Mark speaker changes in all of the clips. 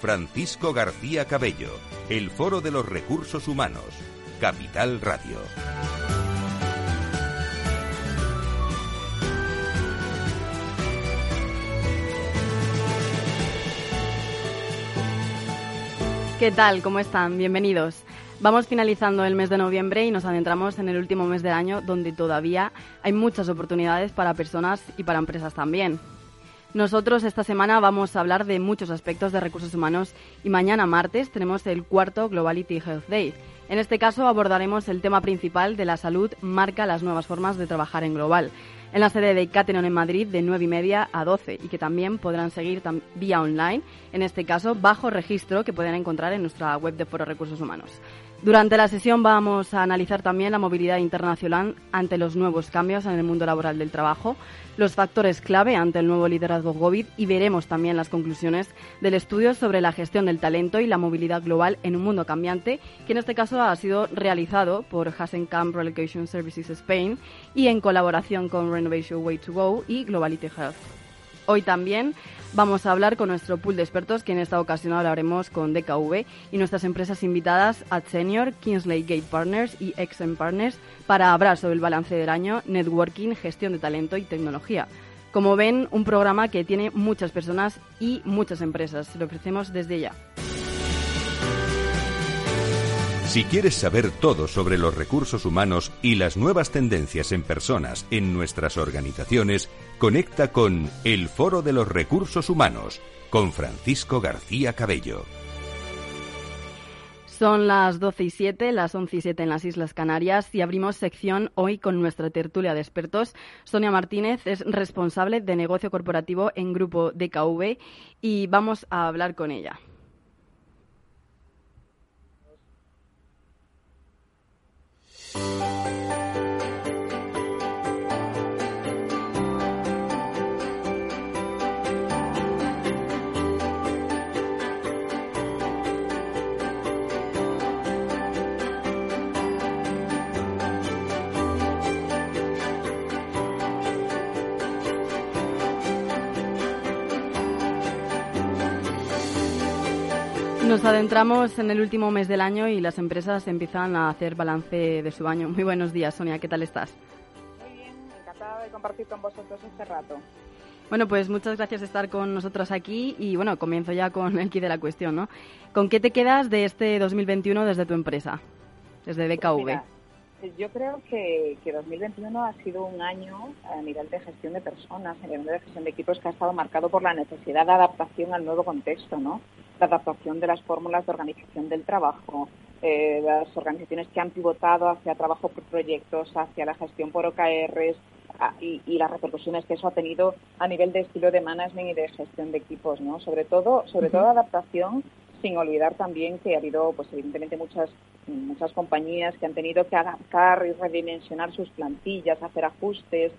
Speaker 1: Francisco García Cabello, el Foro de los Recursos Humanos, Capital Radio.
Speaker 2: ¿Qué tal? ¿Cómo están? Bienvenidos. Vamos finalizando el mes de noviembre y nos adentramos en el último mes del año donde todavía hay muchas oportunidades para personas y para empresas también. Nosotros esta semana vamos a hablar de muchos aspectos de recursos humanos y mañana martes tenemos el cuarto Globality Health Day. En este caso abordaremos el tema principal de la salud marca las nuevas formas de trabajar en global en la sede de Catenon en Madrid de 9 y media a 12 y que también podrán seguir vía online, en este caso bajo registro que pueden encontrar en nuestra web de Foro Recursos Humanos. Durante la sesión vamos a analizar también la movilidad internacional ante los nuevos cambios en el mundo laboral del trabajo, los factores clave ante el nuevo liderazgo COVID y veremos también las conclusiones del estudio sobre la gestión del talento y la movilidad global en un mundo cambiante, que en este caso ha sido realizado por Hasenkamp Relocation Services Spain y en colaboración con Renovation Way to Go y Globality Health. Hoy también vamos a hablar con nuestro pool de expertos, que en esta ocasión hablaremos con DKV y nuestras empresas invitadas a Senior, Kingsley Gate Partners y XM Partners para hablar sobre el balance del año, networking, gestión de talento y tecnología. Como ven, un programa que tiene muchas personas y muchas empresas. Lo ofrecemos desde ya.
Speaker 1: Si quieres saber todo sobre los recursos humanos y las nuevas tendencias en personas en nuestras organizaciones, conecta con El Foro de los Recursos Humanos con Francisco García Cabello.
Speaker 2: Son las 12 y 7, las 11 y 7 en las Islas Canarias y abrimos sección hoy con nuestra tertulia de expertos. Sonia Martínez es responsable de negocio corporativo en Grupo DKV y vamos a hablar con ella. Música Nos adentramos en el último mes del año y las empresas empiezan a hacer balance de su año. Muy buenos días, Sonia, ¿qué tal estás?
Speaker 3: Muy bien, encantada de compartir con vosotros este rato.
Speaker 2: Bueno, pues muchas gracias por estar con nosotros aquí y bueno, comienzo ya con el kit de la cuestión, ¿no? ¿Con qué te quedas de este 2021 desde tu empresa, desde BKV?
Speaker 3: Pues yo creo que, que 2021 ha sido un año a nivel de gestión de personas, a nivel de gestión de equipos que ha estado marcado por la necesidad de adaptación al nuevo contexto, ¿no? la adaptación de las fórmulas de organización del trabajo, eh, las organizaciones que han pivotado hacia trabajo por proyectos, hacia la gestión por OKRs y, las repercusiones que eso ha tenido a nivel de estilo de management y de gestión de equipos, ¿no? Sobre todo, sobre todo adaptación, sin olvidar también que ha habido, pues evidentemente muchas muchas compañías que han tenido que adaptar y redimensionar sus plantillas, hacer ajustes,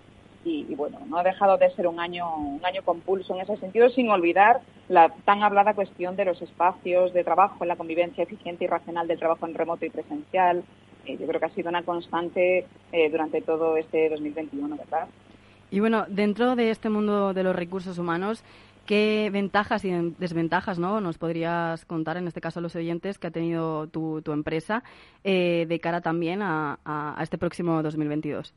Speaker 3: y, bueno, no ha dejado de ser un año, un año con pulso en ese sentido, sin olvidar la tan hablada cuestión de los espacios de trabajo, la convivencia eficiente y racional del trabajo en remoto y presencial. Eh, yo creo que ha sido una constante eh, durante todo este 2021, ¿verdad?
Speaker 2: Y bueno, dentro de este mundo de los recursos humanos, ¿qué ventajas y desventajas ¿no? nos podrías contar, en este caso a los oyentes, que ha tenido tu, tu empresa eh, de cara también a, a este próximo 2022?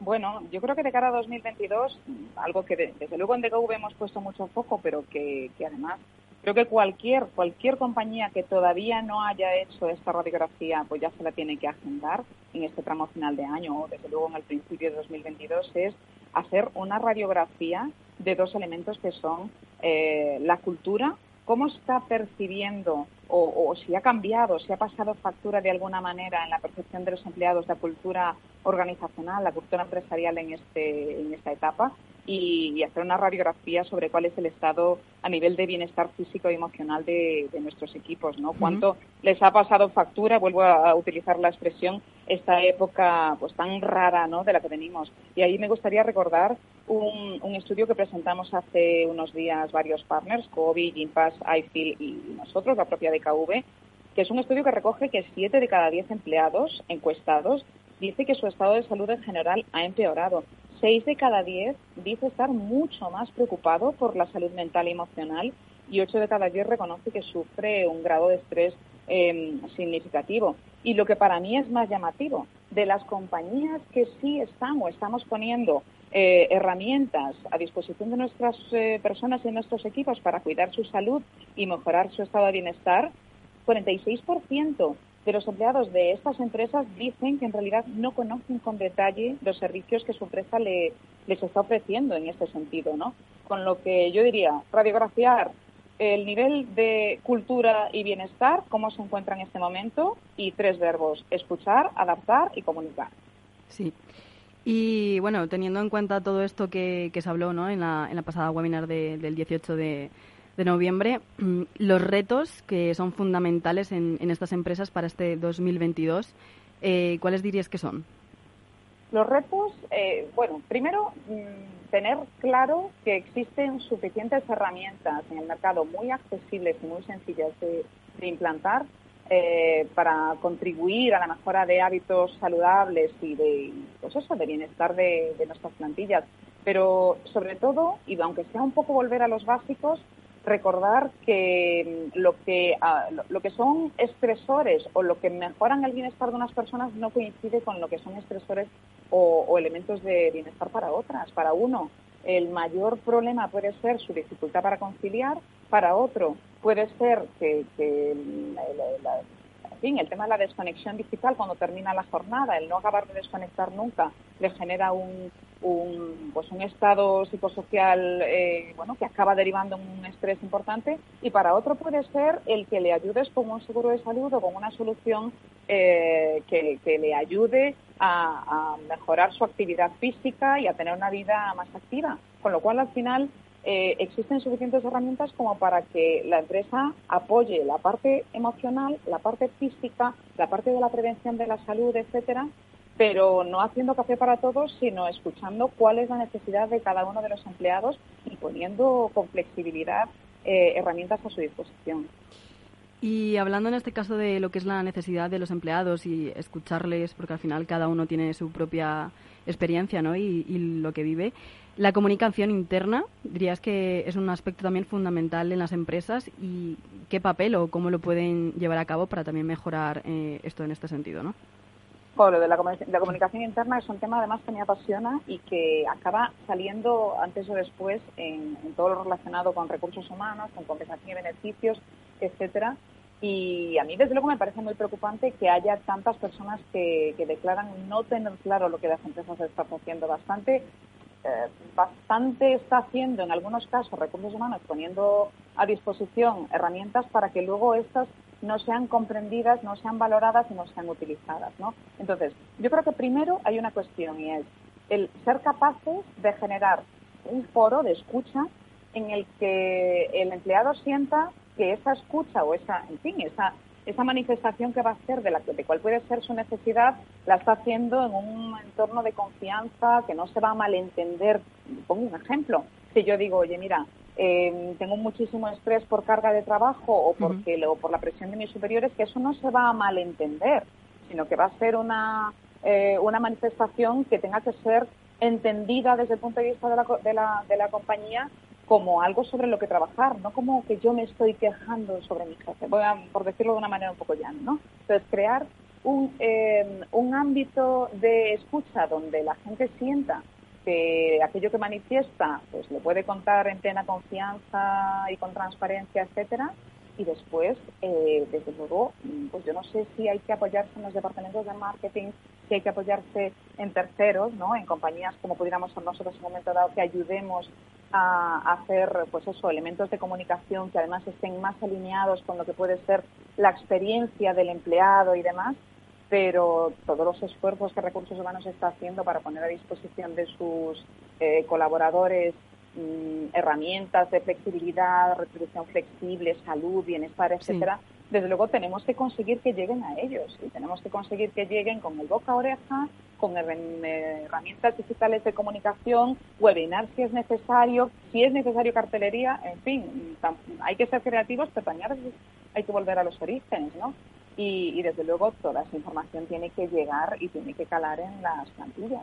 Speaker 3: Bueno, yo creo que de cara a 2022, algo que desde luego en DGV hemos puesto mucho foco, pero que, además creo que cualquier cualquier compañía que todavía no haya hecho esta radiografía, pues ya se la tiene que agendar en este tramo final de año o desde luego en el principio de 2022, es hacer una radiografía de dos elementos que son eh, la cultura. Cómo está percibiendo o, si ha cambiado, si ha pasado factura de alguna manera en la percepción de los empleados la cultura organizacional, la cultura empresarial en, este, en esta etapa y, hacer una radiografía sobre cuál es el estado a nivel de bienestar físico y emocional de, nuestros equipos, ¿no? Cuánto les ha pasado factura, vuelvo a, utilizar la expresión, esta época pues tan rara, ¿no? De la que venimos. Y ahí me gustaría recordar un, estudio que presentamos hace unos días varios partners, COVID, Gimpass, iFeel y nosotros, la propia DKV, que es un estudio que recoge que 7 de cada 10 empleados encuestados dice que su estado de salud en general ha empeorado. Seis de cada diez dice estar mucho más preocupado por la salud mental y emocional y ocho de cada diez reconoce que sufre un grado de estrés em, significativo. Y lo que para mí es más llamativo, de las compañías que sí están o estamos poniendo eh, herramientas a disposición de nuestras eh, personas y nuestros equipos para cuidar su salud y mejorar su estado de bienestar, 46% de los empleados de estas empresas dicen que en realidad no conocen con detalle los servicios que su empresa les está ofreciendo en este sentido, ¿no? Con lo que yo diría, radiografiar el nivel de cultura y bienestar, cómo se encuentra en este momento, y tres verbos, escuchar, adaptar y comunicar.
Speaker 2: Sí. Y bueno, teniendo en cuenta todo esto que, se habló ¿no? en, la, en la pasada webinar del 18 de, de noviembre, mm, los retos que son fundamentales en, estas empresas para este 2022, eh, ¿cuáles dirías que son?
Speaker 3: Los retos, eh, bueno, primero mm, tener claro que existen suficientes herramientas en el mercado muy accesibles y muy sencillas de, implantar eh, para contribuir a la mejora de hábitos saludables y de, pues eso, de bienestar de nuestras plantillas. Pero sobre todo, y aunque sea un poco volver a los básicos, recordar que mm, lo que ah, lo que son estresores o lo que mejoran el bienestar de unas personas no coincide con lo que son estresores o, elementos de bienestar para otras. Para uno, el mayor problema puede ser su dificultad para conciliar, para otro puede ser que, el tema de la desconexión digital cuando termina la jornada, el no acabar de desconectar nunca, le genera un, un, pues un estado psicosocial eh, bueno, que acaba derivando en un estrés importante y para otro puede ser el que le ayudes con un seguro de salud o con una solución eh, que, le ayude a, mejorar su actividad física y a tener una vida más activa. Con lo cual, al final, eh, existen suficientes herramientas como para que la empresa apoye la parte emocional, la parte física, la parte de la prevención de la salud, etcétera, pero no haciendo café para todos, sino escuchando cuál es la necesidad de cada uno de los empleados y poniendo con flexibilidad eh, herramientas a su disposición.
Speaker 2: Y hablando en este caso de lo que es la necesidad de los empleados y escucharles, porque al final cada uno tiene su propia experiencia ¿no? y, y lo que vive, la comunicación interna, dirías que es un aspecto también fundamental en las empresas y qué papel o cómo lo pueden llevar a cabo para también mejorar eh, esto en este sentido, ¿no?
Speaker 3: lo de la, comunicación interna es un tema además que me apasiona y que acaba saliendo antes o después en, todo lo relacionado con recursos humanos, con compensación y beneficios, etcétera. Y a mí, desde luego, me parece muy preocupante que haya tantas personas que, declaran no tener claro lo que las empresas están haciendo. Bastante, eh, bastante está haciendo, en algunos casos, recursos humanos poniendo a disposición herramientas para que luego estas no sean comprendidas, no sean valoradas y no sean utilizadas. ¿no? Entonces, yo creo que primero hay una cuestión y es el ser capaces de generar un foro de escucha en el que el empleado sienta que esa escucha o esa, en fin, esa, esa manifestación que va a hacer de, la, de cuál puede ser su necesidad, la está haciendo en un entorno de confianza, que no se va a malentender. Pongo un ejemplo. Si yo digo, oye, mira, eh, tengo muchísimo estrés por carga de trabajo o, porque, o por la presión de mis superiores, que eso no se va a malentender, sino que va a ser una, eh, una manifestación que tenga que ser entendida desde el punto de vista de la, de la, de la compañía como algo sobre lo que trabajar, no como que yo me estoy quejando sobre mi jefe, Voy a, por decirlo de una manera un poco llana, ¿no? Entonces, crear un, eh, un ámbito de escucha donde la gente sienta que aquello que manifiesta pues le puede contar en plena confianza y con transparencia, etcétera, y después, eh, desde luego, pues yo no sé si hay que apoyarse en los departamentos de marketing, si hay que apoyarse en terceros, ¿no? En compañías como pudiéramos ser nosotros en un momento dado que ayudemos a, hacer, pues eso, elementos de comunicación que además estén más alineados con lo que puede ser la experiencia del empleado y demás, pero todos los esfuerzos que Recursos Humanos está haciendo para poner a disposición de sus eh, colaboradores mm, herramientas de flexibilidad, retribución flexible, salud, bienestar, etcétera, desde luego tenemos que conseguir que lleguen a ellos y tenemos que conseguir que lleguen con el boca a oreja, con herramientas digitales de comunicación, webinar si es necesario, si es necesario cartelería, en fin, hay que ser creativos, pero también hay que volver a los orígenes, ¿no? Y, desde luego toda esa información tiene que llegar y tiene que calar en las plantillas.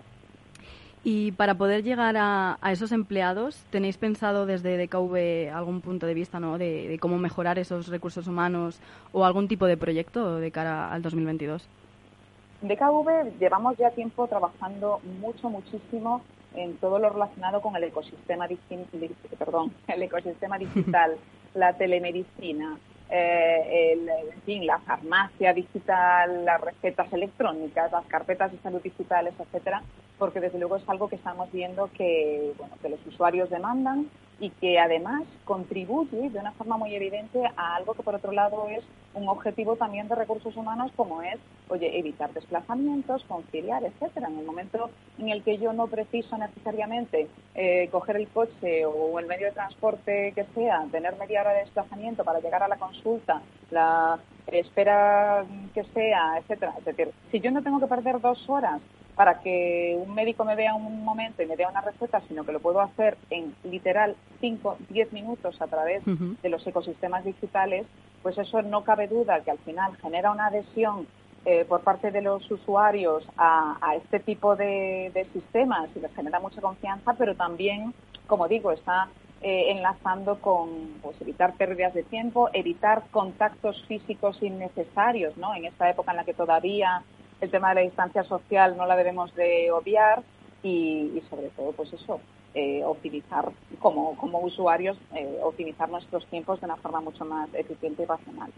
Speaker 2: Y para poder llegar a, esos empleados, ¿tenéis pensado desde DKV algún punto de vista ¿no? de, cómo mejorar esos recursos humanos o algún tipo de proyecto de cara al 2022?
Speaker 3: DKV llevamos ya tiempo trabajando mucho, muchísimo en todo lo relacionado con el ecosistema, perdón, el ecosistema digital, la telemedicina, eh, el, en fin, la farmacia digital, las recetas electrónicas, las carpetas de salud digitales, etcétera, porque desde luego es algo que estamos viendo que, bueno, que los usuarios demandan y que además contribuye de una forma muy evidente a algo que por otro lado es un objetivo también de recursos humanos como es, oye, evitar desplazamientos, conciliar, etcétera. En el momento en el que yo no preciso necesariamente eh, coger el coche o el medio de transporte que sea, tener media hora de desplazamiento para llegar a la consulta, la espera que sea, etcétera. Es decir, si yo no tengo que perder dos horas para que un médico me vea un momento y me dé una receta, sino que lo puedo hacer en literal 5, 10 minutos a través de los ecosistemas digitales, pues eso no cabe duda que al final genera una adhesión eh, por parte de los usuarios a, este tipo de, sistemas y les genera mucha confianza, pero también, como digo, está eh, enlazando con pues, evitar pérdidas de tiempo, evitar contactos físicos innecesarios, ¿no? En esta época en la que todavía el tema de la distancia social no la debemos de obviar y, sobre todo, pues eso, eh, optimizar como, como usuarios, eh, optimizar nuestros tiempos de una forma mucho más eficiente y racional.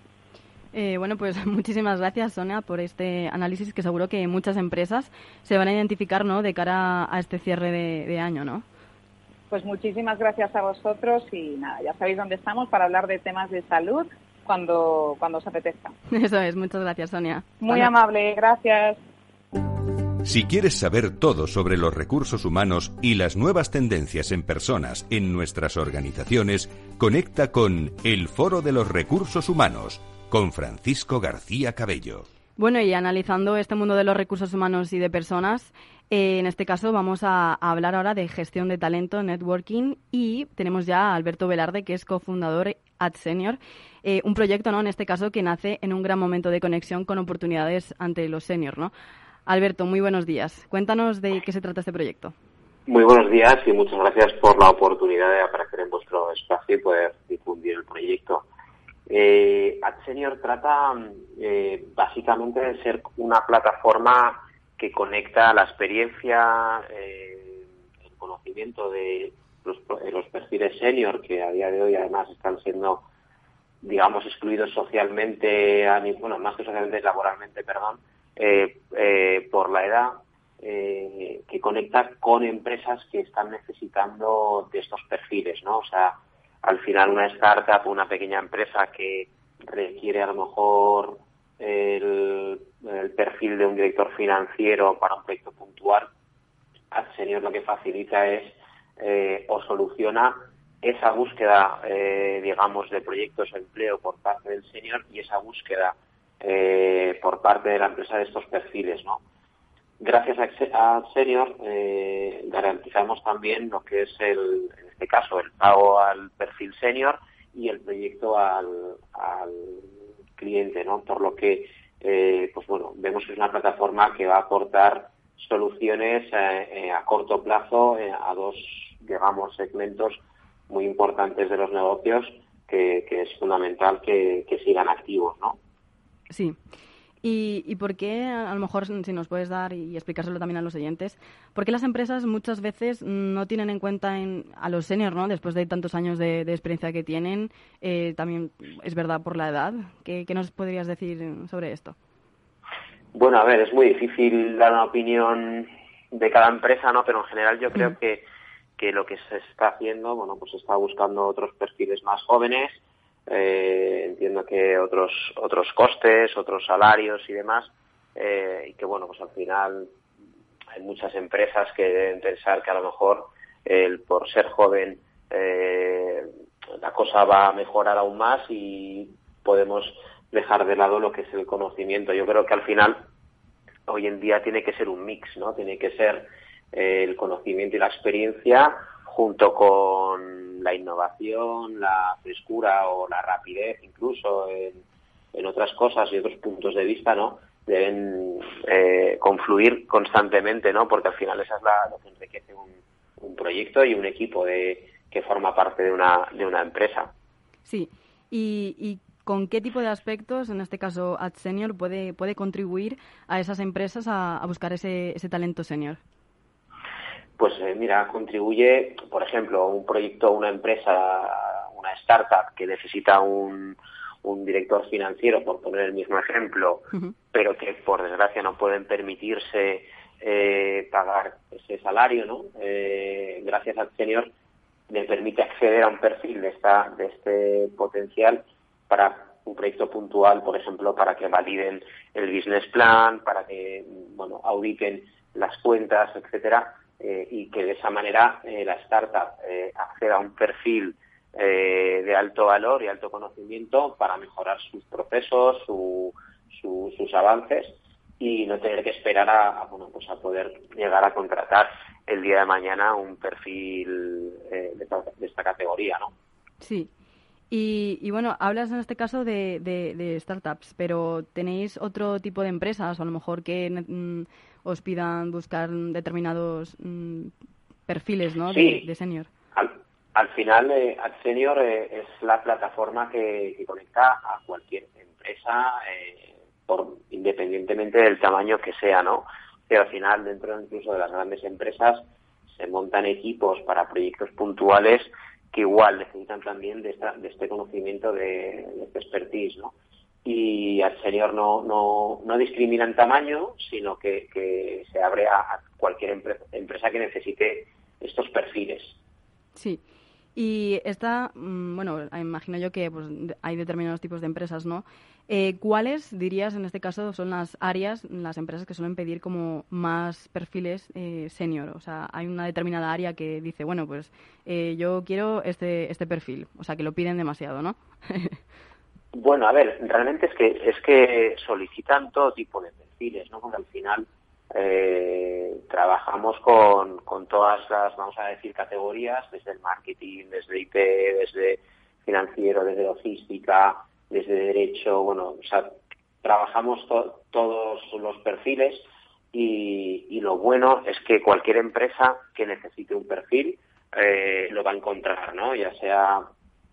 Speaker 2: Eh, bueno, pues muchísimas gracias, Sonia, por este análisis que seguro que muchas empresas se van a identificar ¿no? de cara a este cierre de, de año, ¿no?
Speaker 3: Pues muchísimas gracias a vosotros y nada, ya sabéis dónde estamos para hablar de temas de salud cuando, cuando os apetezca.
Speaker 2: Eso es, muchas gracias, Sonia.
Speaker 3: Muy amable, gracias.
Speaker 1: Si quieres saber todo sobre los recursos humanos y las nuevas tendencias en personas en nuestras organizaciones, conecta con El Foro de los Recursos Humanos con Francisco García Cabello.
Speaker 2: Bueno, y analizando este mundo de los recursos humanos y de personas, eh, en este caso vamos a, hablar ahora de gestión de talento, networking, y tenemos ya a Alberto Velarde, que es cofundador Ad Senior, eh, un proyecto, ¿no? En este caso, que nace en un gran momento de conexión con oportunidades ante los seniors, ¿no? Alberto, muy buenos días. Cuéntanos de qué se trata este proyecto.
Speaker 4: Muy buenos días y muchas gracias por la oportunidad de aparecer en vuestro espacio y poder difundir el proyecto. Eh, AdSenior trata eh, básicamente de ser una plataforma que conecta la experiencia, eh, el conocimiento de los, los, perfiles senior que a día de hoy además están siendo, digamos, excluidos socialmente, bueno, más que socialmente, laboralmente, perdón, por la edad, que conecta con empresas que están necesitando de estos perfiles, ¿no? O sea, al final una startup, una pequeña empresa que requiere a lo mejor el, perfil de un director financiero para un proyecto puntual, Senior lo que facilita es eh, o soluciona esa búsqueda, eh, digamos, de proyectos de empleo por parte del senior y esa búsqueda eh, por parte de la empresa de estos perfiles, ¿no? Gracias a, Senior garantizamos también lo que es el, este caso el pago al perfil senior y el proyecto al, cliente, ¿no? Por lo que, eh, pues bueno, vemos que es una plataforma que va a aportar soluciones eh, eh, a corto plazo a dos, digamos, segmentos muy importantes de los negocios que, es fundamental que, que sigan activos, ¿no?
Speaker 2: Sí. ¿Y, ¿Y, por qué, a lo mejor, si nos puedes dar y explicárselo también a los oyentes, por qué las empresas muchas veces no tienen en cuenta a los seniors, ¿no? después de tantos años de, experiencia que tienen? Eh, también es verdad por la edad. ¿Qué, nos podrías decir sobre esto?
Speaker 4: Bueno, a ver, es muy difícil dar una opinión de cada empresa, ¿no? Pero en general yo creo que, que lo que se está haciendo, bueno, pues está buscando otros perfiles más jóvenes, eh, entiendo que otros otros costes, otros salarios y demás eh, y que bueno, pues al final hay muchas empresas que deben pensar que a lo mejor el por ser joven eh, la cosa va a mejorar aún más y podemos dejar de lado lo que es el conocimiento. Yo creo que al final hoy en día tiene que ser un mix, ¿no? Tiene que ser el conocimiento y la experiencia junto con la innovación, la frescura o la rapidez incluso en, otras cosas y otros puntos de vista, ¿no? Deben eh, confluir constantemente, ¿no? Porque al final esa es la, lo que enriquece un, un proyecto y un equipo de, que forma parte de una, de una empresa.
Speaker 2: Sí, y, con qué tipo de aspectos, en este caso AdSenior, puede, puede contribuir a esas empresas a, buscar ese, ese talento senior?
Speaker 4: Pues eh, mira, contribuye, por ejemplo, un proyecto, una empresa, una startup que necesita un, un director financiero, por poner el mismo ejemplo, pero que por desgracia no pueden permitirse eh, pagar ese salario, ¿no? Eh, gracias al senior le permite acceder a un perfil de esta de este potencial para un proyecto puntual, por ejemplo, para que validen el business plan, para que bueno auditen las cuentas, etcétera, eh, y que de esa manera eh, la startup eh, acceda a un perfil de alto valor y alto conocimiento para mejorar sus procesos, sus avances y no tener que esperar a, bueno pues a poder llegar a contratar el día de mañana un perfil de, esta categoría, ¿no?
Speaker 2: Sí. Y, bueno, hablas en este caso de, de, startups, pero ¿tenéis otro tipo de empresas o a lo mejor que mm, os pidan buscar determinados mm, perfiles ¿no? de, senior?
Speaker 4: Al, final, eh, AdSenior eh, es la plataforma que, conecta a cualquier empresa, eh, por, independientemente del tamaño que sea, ¿no? Pero al final, dentro incluso de las grandes empresas, se montan equipos para proyectos puntuales que igual necesitan también de, esta, de este conocimiento, de, este expertise, ¿no? Y al senior no, no, no discrimina en tamaño, sino que, que se abre a, cualquier empresa que necesite estos perfiles.
Speaker 2: Sí. Y esta, mm, bueno, imagino yo que pues, hay determinados tipos de empresas, ¿no? Eh, ¿Cuáles, dirías, en este caso, son las áreas, las empresas que suelen pedir como más perfiles eh, senior? O sea, hay una determinada área que dice, bueno, pues eh, yo quiero este, este perfil. O sea, que lo piden demasiado, ¿no?
Speaker 4: bueno, a ver, realmente es que, es que solicitan todo tipo de perfiles, ¿no? Porque al final eh, trabajamos con, con todas las, vamos a decir, categorías, desde el marketing, desde IT, desde financiero, desde logística, desde derecho, bueno, o sea, trabajamos todos los perfiles y, y, lo bueno es que cualquier empresa que necesite un perfil eh, lo va a encontrar, ¿no? Ya sea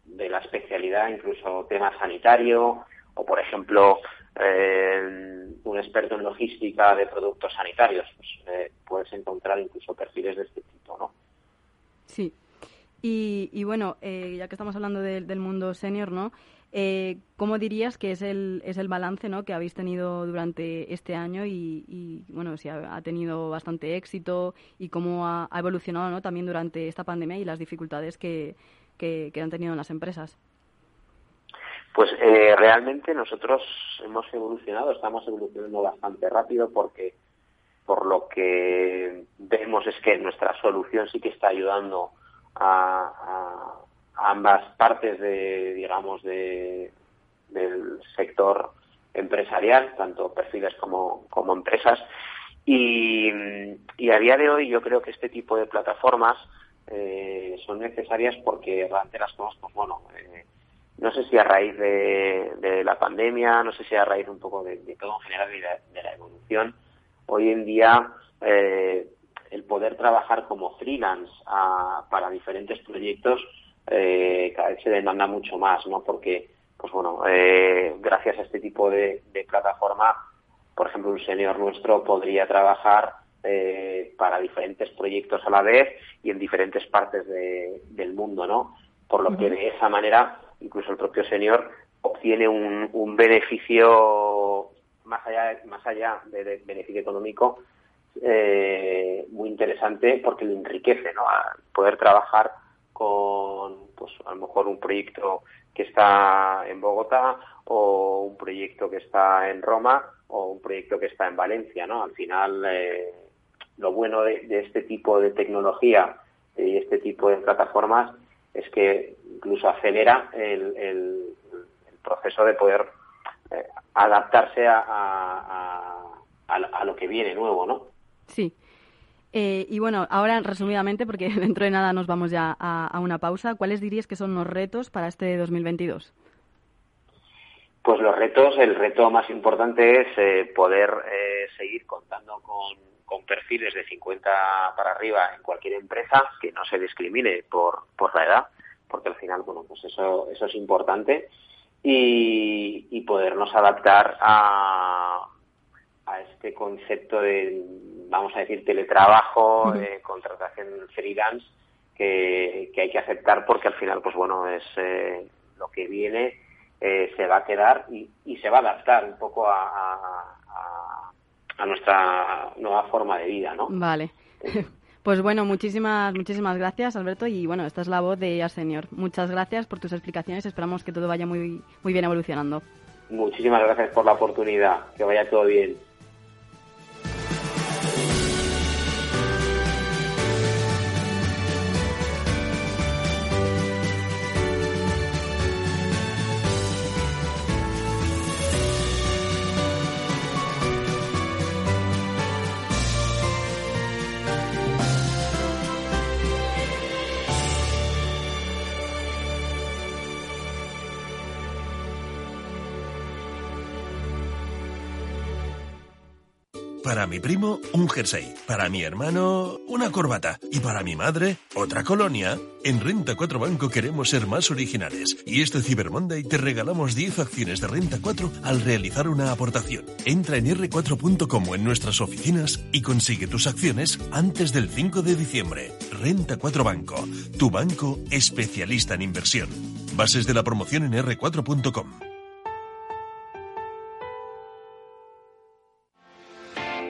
Speaker 4: de la especialidad, incluso tema sanitario, o por ejemplo, eh, un experto en logística de productos sanitarios, pues eh, puedes encontrar incluso perfiles de este tipo, ¿no?
Speaker 2: Sí. Y, bueno, eh, ya que estamos hablando del mundo senior, ¿no? ¿Cómo dirías que es el, es el balance ¿no? que habéis tenido durante este año y, y bueno, si ha, tenido bastante éxito y cómo ha, evolucionado ¿no? también durante esta pandemia y las dificultades que, que, que han tenido en las empresas?
Speaker 4: Pues eh, realmente nosotros hemos evolucionado, estamos evolucionando bastante rápido porque por lo que vemos es que nuestra solución sí que está ayudando a, ambas partes de, digamos, de, del sector empresarial, tanto perfiles como, como empresas. Y, a día de hoy yo creo que este tipo de plataformas eh, son necesarias porque realmente las cosas, pues bueno, eh, no sé si a raíz de, la pandemia, no sé si a raíz un poco de, todo en general de la, evolución, hoy en día eh, el poder trabajar como freelance para diferentes proyectos eh, cada vez se demanda mucho más, ¿no? Porque, pues bueno, eh, gracias a este tipo de, plataforma, por ejemplo, un senior nuestro podría trabajar para diferentes proyectos a la vez y en diferentes partes del mundo, ¿no? Por lo que de esa manera incluso el propio señor obtiene un, un beneficio más allá, más allá de, beneficio económico eh, muy interesante porque lo enriquece, ¿no? A poder trabajar con, pues a lo mejor un proyecto que está en Bogotá o un proyecto que está en Roma o un proyecto que está en Valencia, ¿no? Al final, eh, lo bueno de, este tipo de tecnología y este tipo de plataformas es que incluso acelera el, proceso de poder eh, adaptarse a, a, lo que viene nuevo, ¿no?
Speaker 2: Sí. Eh, y bueno, ahora resumidamente, porque dentro de nada nos vamos ya a, una pausa, ¿cuáles dirías que son los retos para este 2022?
Speaker 4: Pues los retos, el reto más importante es eh, poder eh, seguir contando con, perfiles de 50 para arriba en cualquier empresa, que no se discrimine por, por la edad, porque al final, bueno, pues eso, eso es importante, y, podernos adaptar a, a este concepto de, vamos a decir, teletrabajo, eh, contratación freelance, que, que hay que aceptar porque al final, pues bueno, es lo que viene eh, se va a quedar y, y, se va a adaptar un poco a, a, a, nuestra nueva forma de vida, ¿no?
Speaker 2: Vale. Pues bueno, muchísimas, muchísimas gracias, Alberto. Y bueno, esta es la voz de Señor. Muchas gracias por tus explicaciones. Esperamos que todo vaya muy, muy bien evolucionando.
Speaker 4: Muchísimas gracias por la oportunidad. Que vaya todo bien.
Speaker 5: Para mi primo, un jersey. Para mi hermano, una corbata. Y para mi madre, otra colonia. En Renta 4 Banco queremos ser más originales. Y este Cyber Monday te regalamos 10 acciones de Renta 4 al realizar una aportación. Entra en r4.com en nuestras oficinas y consigue tus acciones antes del 5 de diciembre. Renta 4 Banco, tu banco especialista en inversión. Bases de la promoción en r4.com.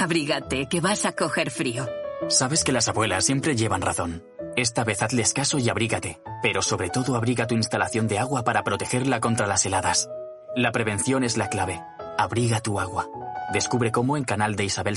Speaker 6: Abrígate, que vas a coger frío.
Speaker 7: Sabes que las abuelas siempre llevan razón. Esta vez hazles caso y abrígate, pero sobre todo abriga tu instalación de agua para protegerla contra las heladas. La prevención es la clave. Abriga tu agua. Descubre cómo en canal de Isabel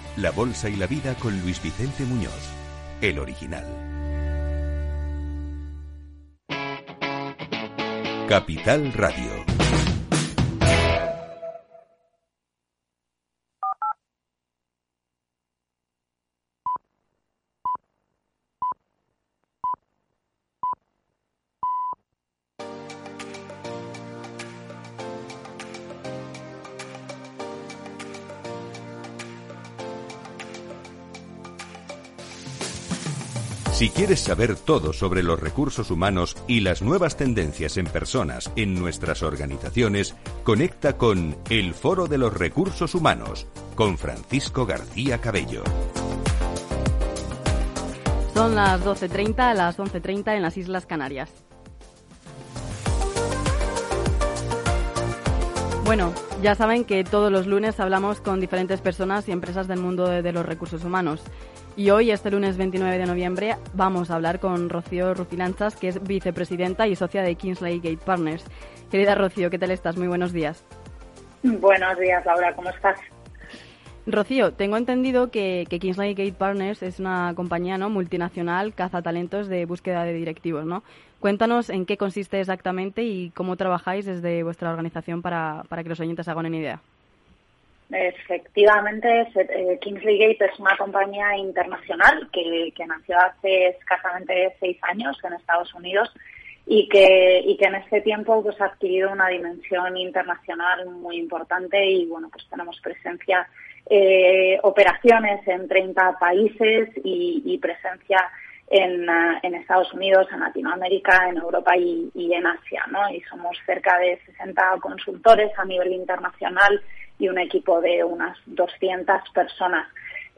Speaker 1: la bolsa y la vida con Luis Vicente Muñoz, el original. Capital Radio. Si quieres saber todo sobre los recursos humanos y las nuevas tendencias en personas en nuestras organizaciones, conecta con El Foro de los Recursos Humanos con Francisco García Cabello.
Speaker 2: Son las 12.30, las 11.30 en las Islas Canarias. Bueno, ya saben que todos los lunes hablamos con diferentes personas y empresas del mundo de, los recursos humanos. Y hoy, este lunes 29 de noviembre, vamos a hablar con Rocío Rufilanzas, que es vicepresidenta y socia de Kingsley Gate Partners. Querida Rocío, ¿qué tal estás? Muy buenos días.
Speaker 8: Buenos días, Laura, ¿cómo estás?
Speaker 2: Rocío, tengo entendido que, que Kingsley Gate Partners es una compañía ¿no? multinacional talentos de búsqueda de directivos, ¿no? Cuéntanos en qué consiste exactamente y cómo trabajáis desde vuestra organización para, para que los oyentes hagan una idea.
Speaker 8: Efectivamente, eh, Kingsley Gate es una compañía internacional que, que, nació hace escasamente seis años en Estados Unidos y que, y que en este tiempo pues, ha adquirido una dimensión internacional muy importante y bueno pues tenemos presencia eh, operaciones en 30 países y, presencia en, uh, en, Estados Unidos, en Latinoamérica, en Europa y, en Asia, ¿no? Y somos cerca de 60 consultores a nivel internacional y un equipo de unas 200 personas.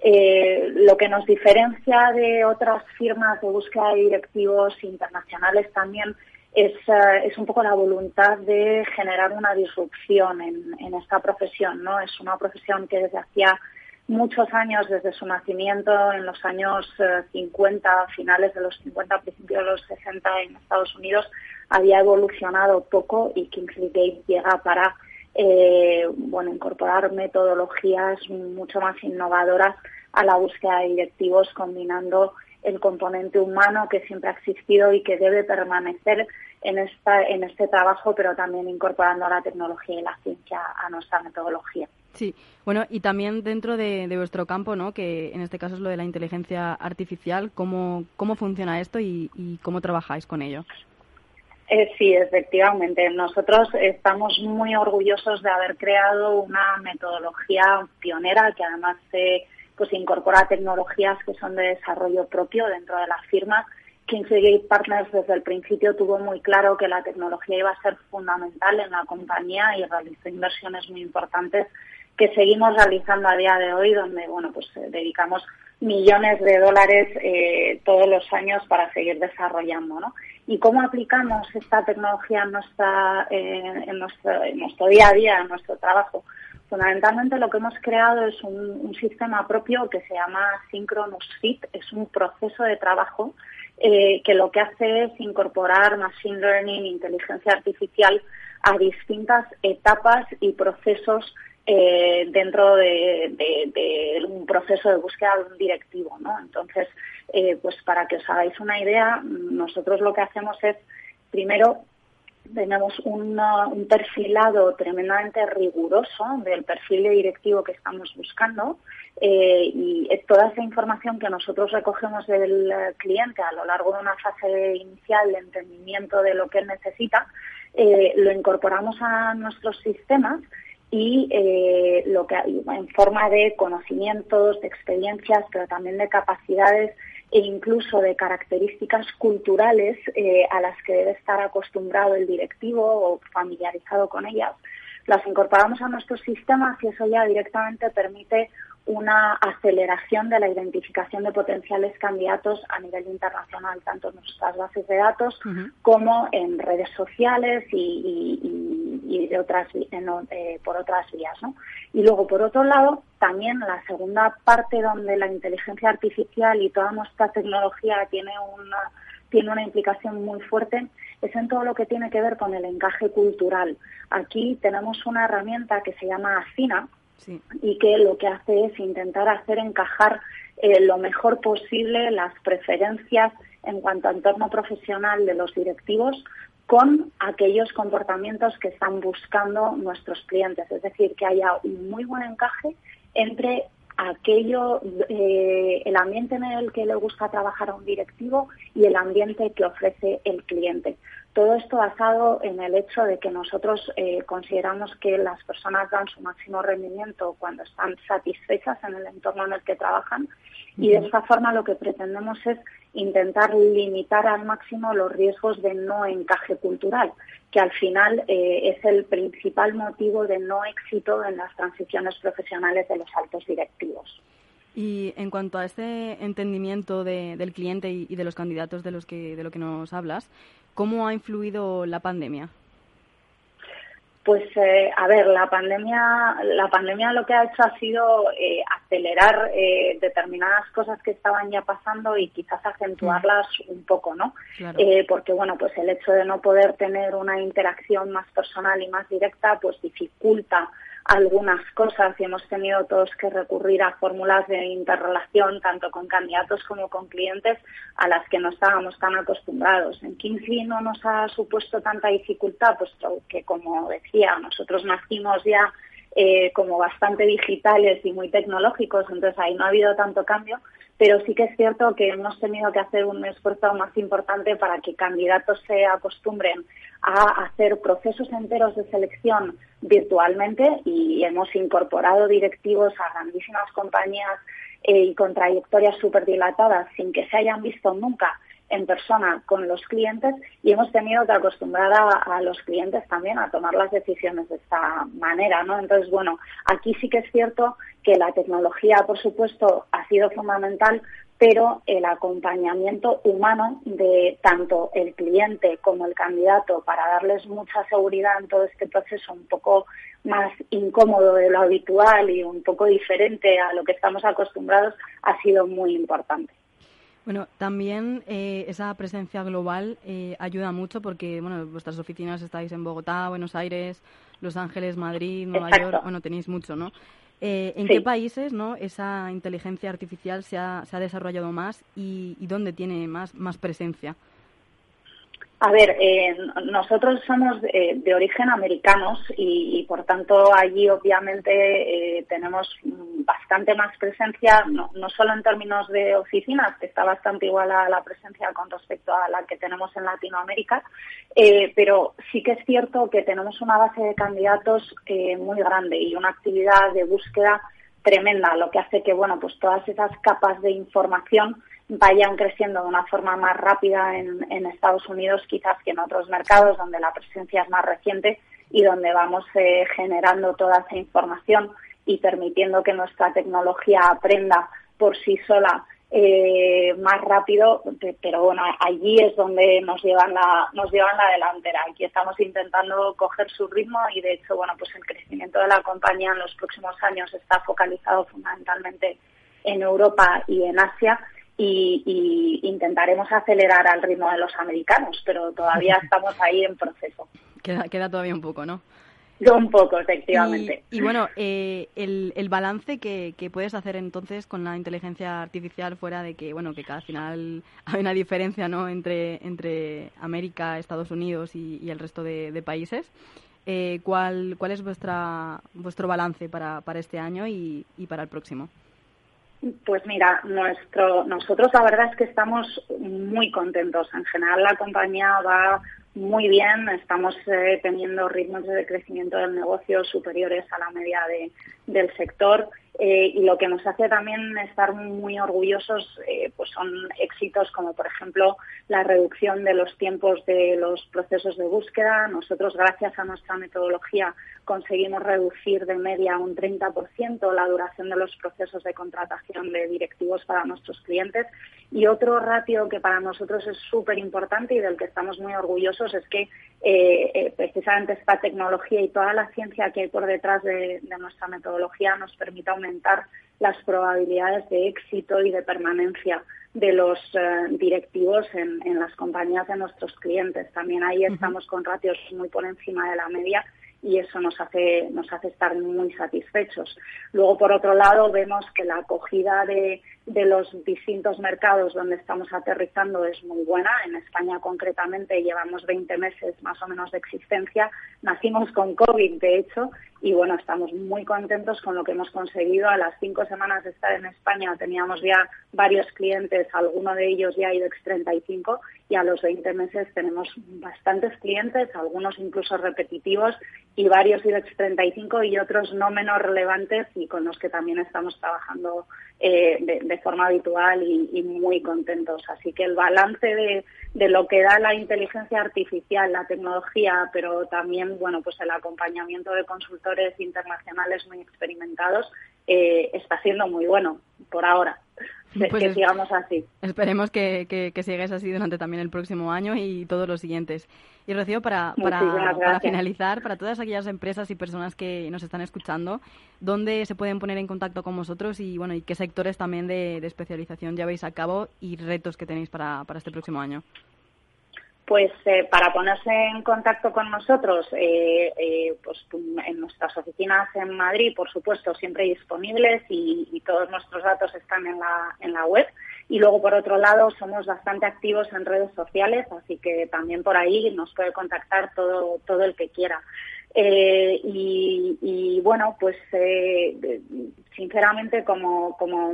Speaker 8: Eh, lo que nos diferencia de otras firmas de búsqueda de directivos internacionales también es, eh, es un poco la voluntad de generar una disrupción en, esta profesión, ¿no? Es una profesión que desde hacía muchos años, desde su nacimiento en los años 50, eh, finales de los 50, principios de los 60 en Estados Unidos, había evolucionado poco y Kingsley Gate llega para eh, bueno, incorporar metodologías mucho más innovadoras a la búsqueda de directivos, combinando el componente humano que siempre ha existido y que debe permanecer en, esta, en este trabajo, pero también incorporando la tecnología y la ciencia a nuestra metodología.
Speaker 2: Sí, bueno, y también dentro de, vuestro campo, ¿no? que en este caso es lo de la inteligencia artificial, ¿cómo, cómo funciona esto y, cómo trabajáis con ello?
Speaker 8: Eh, sí, efectivamente. Nosotros estamos muy orgullosos de haber creado una metodología pionera que además pues incorpora tecnologías que son de desarrollo propio dentro de la firma. Kingsgate Partners desde el principio tuvo muy claro que la tecnología iba a ser fundamental en la compañía y realizó inversiones muy importantes que seguimos realizando a día de hoy, donde bueno pues eh, dedicamos millones de dólares eh, todos los años para seguir desarrollando, ¿no? Y cómo aplicamos esta tecnología eh, en nuestro día a día, en nuestro trabajo. Fundamentalmente lo que hemos creado es un, sistema propio que se llama Synchronous Fit, es un proceso de trabajo eh, que lo que hace es incorporar machine learning, inteligencia artificial a distintas etapas y procesos eh, dentro de, un proceso de búsqueda de un directivo, ¿no? Entonces, eh, pues para que os hagáis una idea, nosotros lo que hacemos es primero tenemos un perfilado tremendamente riguroso del perfil de directivo que estamos buscando eh, y toda esa información que nosotros recogemos del cliente a lo largo de una fase inicial de entendimiento de lo que él necesita, lo incorporamos a nuestros sistemas y eh, lo que en forma de conocimientos, de experiencias, pero también de capacidades e incluso de características culturales eh, a las que debe estar acostumbrado el directivo o familiarizado con ellas, las incorporamos a nuestros sistemas y eso ya directamente permite una aceleración de la identificación de potenciales candidatos a nivel internacional, tanto en nuestras bases de datos como en redes sociales y, de otras, eh, por otras vías. ¿no? Y luego, por otro lado, también la segunda parte donde la inteligencia artificial y toda nuestra tecnología tiene una, tiene una implicación muy fuerte es en todo lo que tiene que ver con el encaje cultural. Aquí tenemos una herramienta que se llama ACINA, y que lo que hace es intentar hacer encajar eh, lo mejor posible las preferencias en cuanto a entorno profesional de los directivos con aquellos comportamientos que están buscando nuestros clientes. Es decir, que haya un muy buen encaje entre aquello, eh, el ambiente en el que le gusta trabajar a un directivo y el ambiente que ofrece el cliente. Todo esto basado en el hecho de que nosotros eh, consideramos que las personas dan su máximo rendimiento cuando están satisfechas en el entorno en el que trabajan y de esta forma lo que pretendemos es intentar limitar al máximo los riesgos de no encaje cultural, que al final eh, es el principal motivo de no éxito en las transiciones profesionales de los altos directivos.
Speaker 2: Y en cuanto a este entendimiento del cliente y, de los candidatos de los que de lo que nos hablas, ¿cómo ha influido la pandemia?
Speaker 8: Pues eh, a ver, la pandemia, la pandemia lo que ha hecho ha sido eh, acelerar eh, determinadas cosas que estaban ya pasando y quizás acentuarlas un poco, ¿no? porque bueno, pues el hecho de no poder tener una interacción más personal y más directa, pues dificulta algunas cosas y hemos tenido todos que recurrir a fórmulas de interrelación tanto con candidatos como con clientes a las que no estábamos tan acostumbrados. En Kingsley no nos ha supuesto tanta dificultad, puesto que, como decía, nosotros nacimos ya eh, como bastante digitales y muy tecnológicos, entonces ahí no ha habido tanto cambio, pero sí que es cierto que hemos tenido que hacer un esfuerzo más importante para que candidatos se acostumbren a hacer procesos enteros de selección virtualmente y hemos incorporado directivos a grandísimas compañías eh, y con trayectorias súper dilatadas sin que se hayan visto nunca en persona con los clientes y hemos tenido que acostumbrar a, los clientes también a tomar las decisiones de esta manera, ¿no? Entonces, bueno, aquí sí que es cierto que la tecnología, por supuesto, ha sido fundamental, pero el acompañamiento humano de tanto el cliente como el candidato para darles mucha seguridad en todo este proceso un poco más incómodo de lo habitual y un poco diferente a lo que estamos acostumbrados ha sido muy importante.
Speaker 2: Bueno, también eh, esa presencia global eh, ayuda mucho porque, bueno, vuestras oficinas estáis en Bogotá, Buenos Aires, Los Ángeles, Madrid, Nueva York, bueno, tenéis mucho, ¿no? Eh, ¿En qué países no esa inteligencia artificial se ha, se ha desarrollado más y, y, dónde tiene más, más presencia?
Speaker 8: A ver, eh, nosotros somos de, origen americanos y, por tanto allí obviamente eh, tenemos bastante más presencia, no, solo en términos de oficinas, que está bastante igual a la presencia con respecto a la que tenemos en Latinoamérica, eh, pero sí que es cierto que tenemos una base de candidatos muy grande y una actividad de búsqueda tremenda, lo que hace que bueno, pues todas esas capas de información vayan creciendo de una forma más rápida en, Estados Unidos quizás que en otros mercados donde la presencia es más reciente y donde vamos eh, generando toda esa información y permitiendo que nuestra tecnología aprenda por sí sola eh, más rápido, pero bueno, allí es donde nos llevan la nos llevan la delantera. Aquí estamos intentando coger su ritmo y de hecho, bueno, pues el crecimiento de la compañía en los próximos años está focalizado fundamentalmente en Europa y en Asia y, intentaremos acelerar al ritmo de los americanos, pero todavía estamos ahí en proceso.
Speaker 2: Queda, queda todavía un poco, ¿no?
Speaker 8: Un poco, efectivamente.
Speaker 2: Y, bueno, eh, el, el, balance que, puedes hacer entonces con la inteligencia artificial fuera de que, bueno, que cada final hay una diferencia, ¿no? Entre, entre América, Estados Unidos y, el resto de, países. Eh, ¿cuál, ¿Cuál es vuestra, vuestro balance para, para este año y, y para el próximo?
Speaker 8: Pues mira, nuestro, nosotros la verdad es que estamos muy contentos. En general la compañía va muy bien, estamos eh, teniendo ritmos de crecimiento del negocio superiores a la media de, del sector eh, y lo que nos hace también estar muy orgullosos eh, pues son éxitos como por ejemplo la reducción de los tiempos de los procesos de búsqueda. Nosotros gracias a nuestra metodología conseguimos reducir de media un 30% la duración de los procesos de contratación de directivos para nuestros clientes y otro ratio que para nosotros es súper importante y del que estamos muy orgullosos es que eh, precisamente esta tecnología y toda la ciencia que hay por detrás de, de nuestra metodología nos permite aumentar las probabilidades de éxito y de permanencia de los eh, directivos en, las compañías de nuestros clientes. También ahí estamos con ratios muy por encima de la media y eso nos hace, nos hace estar muy satisfechos. Luego, por otro lado, vemos que la acogida de, de los distintos mercados donde estamos aterrizando es muy buena. En España, concretamente, llevamos 20 meses más o menos de existencia. Nacimos con COVID, de hecho, y bueno, estamos muy contentos con lo que hemos conseguido. A las cinco semanas de estar en España teníamos ya varios clientes, alguno de ellos ya IBEX 35, y a los 20 meses tenemos bastantes clientes, algunos incluso repetitivos, y varios IBEX 35 y otros no menos relevantes y con los que también estamos trabajando eh, de, forma habitual y, muy contentos. Así que el balance de, de, lo que da la inteligencia artificial, la tecnología, pero también bueno pues el acompañamiento de consultores internacionales muy experimentados eh, está siendo muy bueno por ahora. Pues que sigamos así.
Speaker 2: Esperemos que, que, sigáis así durante también el próximo año y todos los siguientes. Y Rocío, para, para, finalizar, para todas aquellas empresas y personas que nos están escuchando, ¿dónde se pueden poner en contacto con vosotros y bueno y qué sectores también de, de especialización lleváis a cabo y retos que tenéis para, para este próximo año?
Speaker 8: Pues eh, para ponerse en contacto con nosotros, eh, eh, pues en nuestras oficinas en Madrid, por supuesto, siempre disponibles y, todos nuestros datos están en la, en la web. Y luego, por otro lado, somos bastante activos en redes sociales, así que también por ahí nos puede contactar todo, todo el que quiera. Y, y, bueno, pues sinceramente, como, como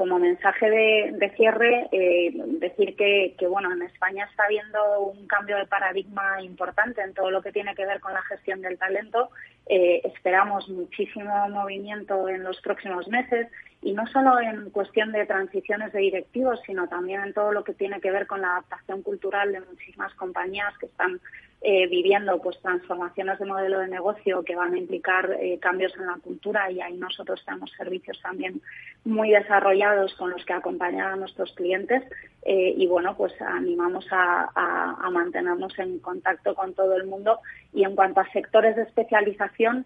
Speaker 8: como mensaje de, cierre, eh, decir que, bueno, en España está habiendo un cambio de paradigma importante en todo lo que tiene que ver con la gestión del talento. Eh, esperamos muchísimo movimiento en los próximos meses y no solo en cuestión de transiciones de directivos, sino también en todo lo que tiene que ver con la adaptación cultural de muchísimas compañías que están eh, viviendo pues transformaciones de modelo de negocio que van a implicar eh, cambios en la cultura. Y ahí nosotros tenemos servicios también muy desarrollados con los que acompañar a nuestros clientes. Eh, y bueno pues animamos a, mantenernos en contacto con todo el mundo. Y en cuanto a sectores de especialización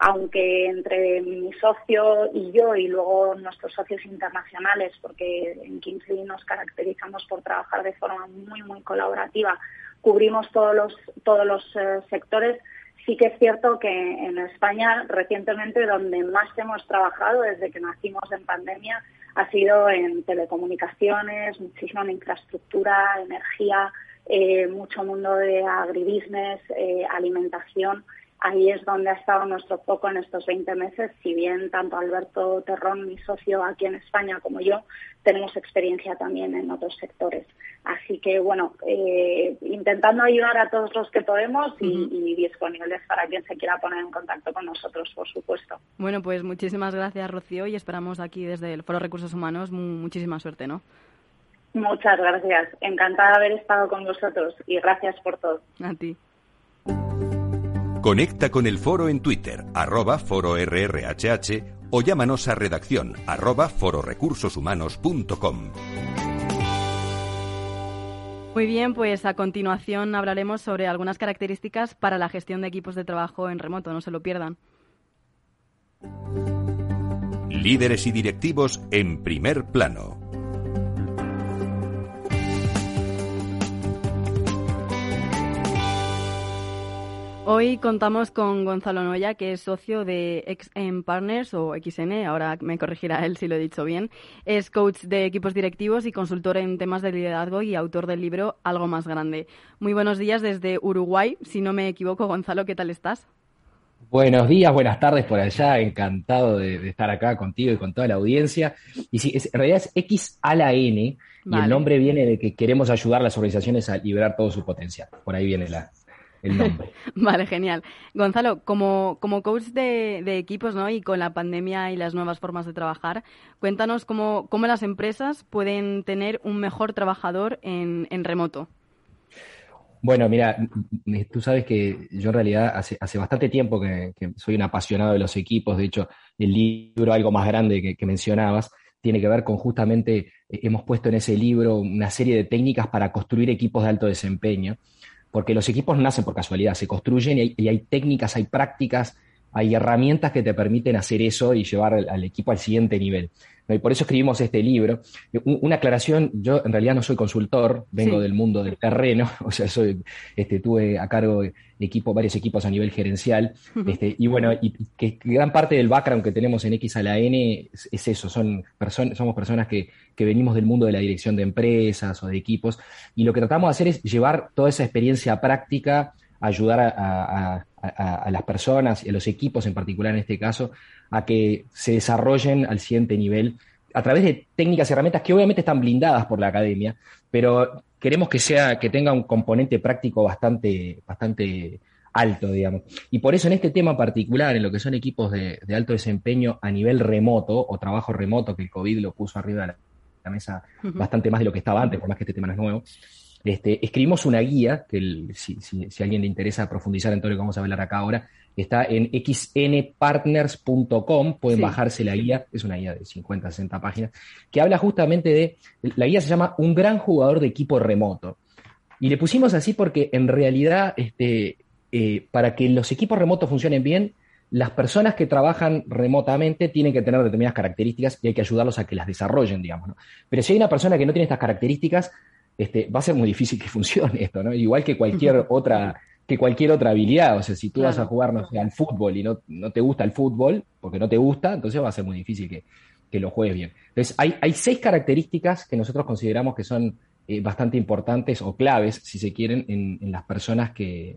Speaker 8: aunque entre mi socio y yo y luego nuestros socios internacionales porque en Kingsley nos caracterizamos por trabajar de forma muy muy colaborativa cubrimos todos los, todos los eh, sectores. Sí que es cierto que en España recientemente donde más hemos trabajado desde que nacimos en pandemia ha sido en telecomunicaciones, muchísima infraestructura, energía, eh, mucho mundo de agribusiness, eh, alimentación ahí es donde ha estado nuestro foco en estos 20 meses, si bien tanto Alberto Terrón, mi socio aquí en España, como yo, tenemos experiencia también en otros sectores. Así que, bueno, eh, intentando ayudar a todos los que podemos y, disponibles para quien se quiera poner en contacto con nosotros, por supuesto.
Speaker 2: Bueno, pues muchísimas gracias, Rocío, y esperamos aquí desde el Foro Recursos Humanos muchísima suerte, ¿no?
Speaker 8: Muchas gracias. Encantada de haber estado con vosotros y gracias por todo.
Speaker 2: A ti.
Speaker 1: Conecta con el foro en Twitter, arroba foro o llámanos a redacción arroba fororecursoshumanos.com.
Speaker 2: Muy bien, pues a continuación hablaremos sobre algunas características para la gestión de equipos de trabajo en remoto, no se lo pierdan.
Speaker 1: Líderes y directivos en primer plano.
Speaker 2: Hoy contamos con Gonzalo Noya, que es socio de XM Partners o XN, ahora me corregirá él si lo he dicho bien. Es coach de equipos directivos y consultor en temas de liderazgo y autor del libro Algo más grande. Muy buenos días desde Uruguay, si no me equivoco. Gonzalo, ¿qué tal estás?
Speaker 9: Buenos días, buenas tardes por allá. Encantado de, estar acá contigo y con toda la audiencia. Y sí, en realidad es X a la N y el nombre viene de que queremos ayudar a las organizaciones a liberar todo su potencial. Por ahí viene la, el nombre.
Speaker 2: vale, genial. Gonzalo, como, como coach de, equipos ¿no? y con la pandemia y las nuevas formas de trabajar, cuéntanos cómo, cómo las empresas pueden tener un mejor trabajador en, en remoto.
Speaker 9: Bueno, mira, tú sabes que yo en realidad hace, hace bastante tiempo que, soy un apasionado de los equipos. De hecho, el libro Algo más grande que, que mencionabas tiene que ver con justamente, eh, hemos puesto en ese libro una serie de técnicas para construir equipos de alto desempeño porque los equipos nacen por casualidad, se construyen y hay, técnicas, hay prácticas, hay herramientas que te permiten hacer eso y llevar al, equipo al siguiente nivel. Y por eso escribimos este libro. Una aclaración, yo en realidad no soy consultor, vengo del mundo del terreno, o sea, soy, este, tuve a cargo equipo, varios equipos a nivel gerencial, este, y bueno, y que gran parte del background que tenemos en X a la N es, eso, son personas, somos personas que, que, venimos del mundo de la dirección de empresas o de equipos, y lo que tratamos de hacer es llevar toda esa experiencia práctica, ayudar a, a las personas y a los equipos en particular en este caso, a que se desarrollen al siguiente nivel a través de técnicas y herramientas que obviamente están blindadas por la academia, pero queremos que sea, que tenga un componente práctico bastante, bastante alto, digamos. Y por eso en este tema particular, en lo que son equipos de, alto desempeño a nivel remoto o trabajo remoto, que el COVID lo puso arriba de la, mesa bastante más de lo que estaba antes, por más que este tema no es nuevo, este, escribimos una guía, que si, a alguien le interesa profundizar en todo lo que vamos a hablar acá ahora, está en xnpartners.com, pueden bajarse la guía, es una guía de 50, 60 páginas, que habla justamente de, la guía se llama Un gran jugador de equipo remoto. Y le pusimos así porque en realidad, este, eh, para que los equipos remotos funcionen bien, las personas que trabajan remotamente tienen que tener determinadas características y hay que ayudarlos a que las desarrollen, digamos. Pero si hay una persona que no tiene estas características, este, va a ser muy difícil que funcione esto, ¿no? Igual que cualquier otra, que cualquier otra habilidad. O sea, si tú vas a jugar, no sé, al fútbol y no, no, te gusta el fútbol, porque no te gusta, entonces va a ser muy difícil que, que lo juegues bien. Entonces, hay, hay, seis características que nosotros consideramos que son eh, bastante importantes o claves, si se quieren, en, en las personas que,